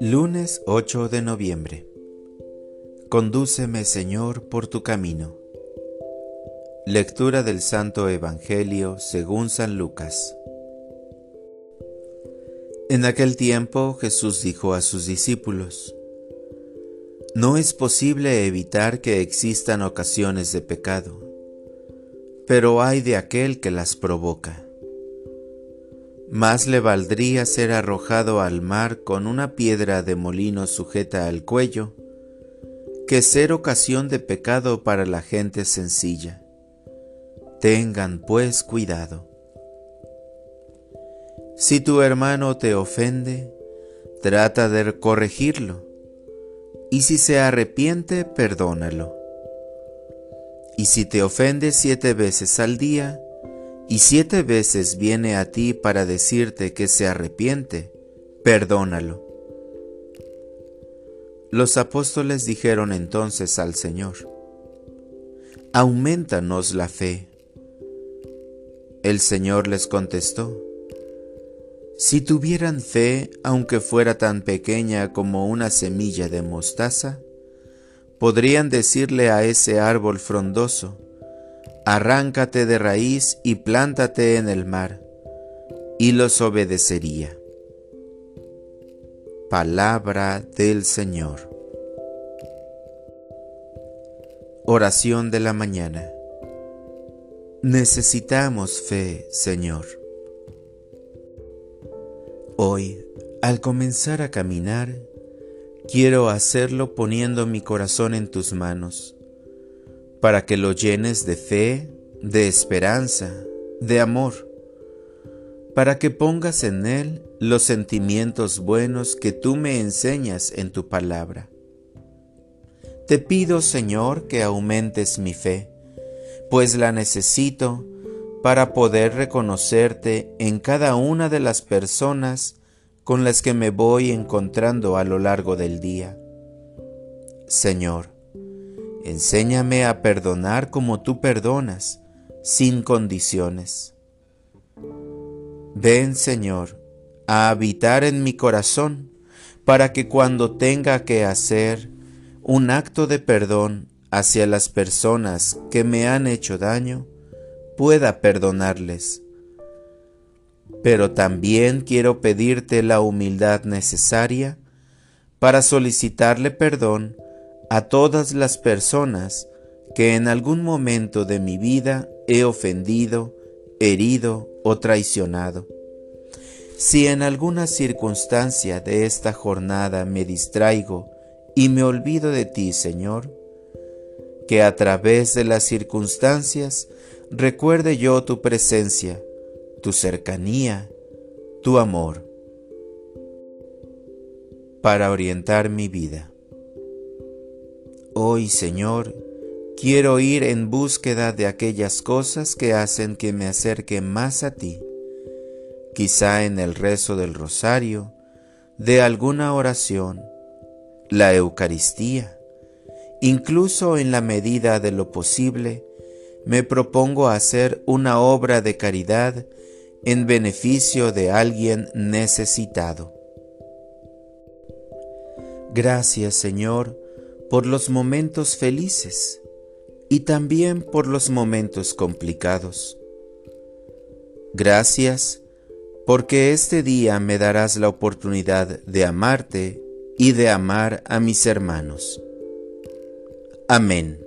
Lunes 8 de noviembre. Condúceme, Señor, por tu camino. Lectura del Santo Evangelio según San Lucas. En aquel tiempo Jesús dijo a sus discípulos, No es posible evitar que existan ocasiones de pecado, pero hay de aquel que las provoca. Más le valdría ser arrojado al mar con una piedra de molino sujeta al cuello, que ser ocasión de pecado para la gente sencilla. Tengan pues cuidado. Si tu hermano te ofende, trata de corregirlo, y si se arrepiente, perdónalo. Y si te ofende siete veces al día, y siete veces viene a ti para decirte que se arrepiente, perdónalo. Los apóstoles dijeron entonces al Señor, Aumentanos la fe. El Señor les contestó, si tuvieran fe, aunque fuera tan pequeña como una semilla de mostaza, podrían decirle a ese árbol frondoso, arráncate de raíz y plántate en el mar, y los obedecería. Palabra del Señor. Oración de la mañana. Necesitamos fe, Señor. Hoy, al comenzar a caminar, quiero hacerlo poniendo mi corazón en tus manos, para que lo llenes de fe, de esperanza, de amor, para que pongas en él los sentimientos buenos que tú me enseñas en tu palabra. Te pido, Señor, que aumentes mi fe, pues la necesito para poder reconocerte en cada una de las personas con las que me voy encontrando a lo largo del día. Señor, enséñame a perdonar como tú perdonas, sin condiciones. Ven, Señor, a habitar en mi corazón, para que cuando tenga que hacer un acto de perdón hacia las personas que me han hecho daño, pueda perdonarles. Pero también quiero pedirte la humildad necesaria para solicitarle perdón a todas las personas que en algún momento de mi vida he ofendido, herido o traicionado. Si en alguna circunstancia de esta jornada me distraigo y me olvido de ti, Señor, que a través de las circunstancias recuerde yo tu presencia, tu cercanía, tu amor, para orientar mi vida. Hoy, Señor, quiero ir en búsqueda de aquellas cosas que hacen que me acerque más a ti, quizá en el rezo del rosario, de alguna oración, la Eucaristía, incluso en la medida de lo posible, me propongo hacer una obra de caridad en beneficio de alguien necesitado. Gracias Señor por los momentos felices y también por los momentos complicados. Gracias porque este día me darás la oportunidad de amarte y de amar a mis hermanos. Amén.